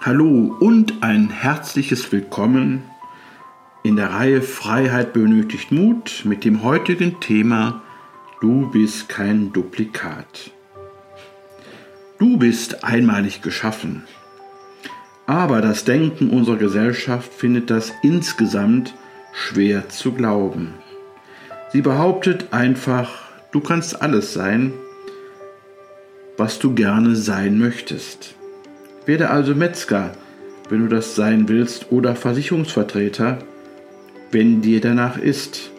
Hallo und ein herzliches Willkommen in der Reihe Freiheit benötigt Mut mit dem heutigen Thema Du bist kein Duplikat. Du bist einmalig geschaffen. Aber das Denken unserer Gesellschaft findet das insgesamt schwer zu glauben. Sie behauptet einfach, du kannst alles sein, was du gerne sein möchtest. Werde also Metzger, wenn du das sein willst, oder Versicherungsvertreter, wenn dir danach ist.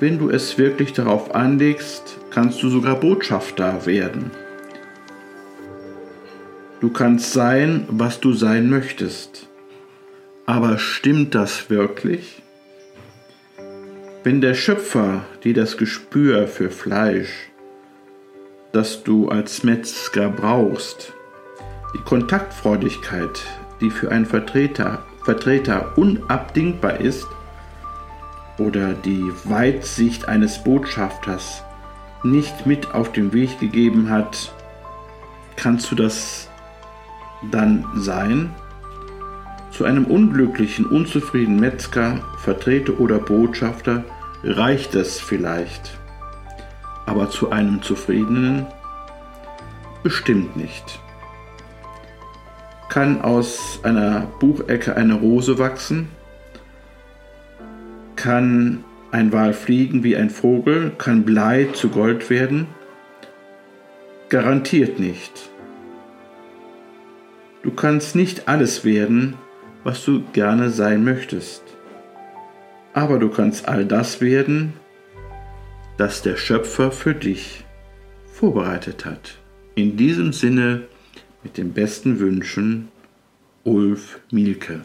Wenn du es wirklich darauf anlegst, kannst du sogar Botschafter werden. Du kannst sein, was du sein möchtest. Aber stimmt das wirklich? Wenn der Schöpfer dir das Gespür für Fleisch, das du als Metzger brauchst, die Kontaktfreudigkeit, die für einen Vertreter, Vertreter unabdingbar ist, oder die Weitsicht eines Botschafters nicht mit auf den Weg gegeben hat, kannst du das dann sein? Zu einem unglücklichen, unzufriedenen Metzger, Vertreter oder Botschafter reicht es vielleicht, aber zu einem zufriedenen bestimmt nicht. Kann aus einer Buchecke eine Rose wachsen? Kann ein Wal fliegen wie ein Vogel? Kann Blei zu Gold werden? Garantiert nicht. Du kannst nicht alles werden, was du gerne sein möchtest. Aber du kannst all das werden, das der Schöpfer für dich vorbereitet hat. In diesem Sinne mit den besten Wünschen, Ulf Mielke.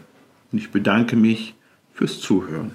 Und ich bedanke mich fürs Zuhören.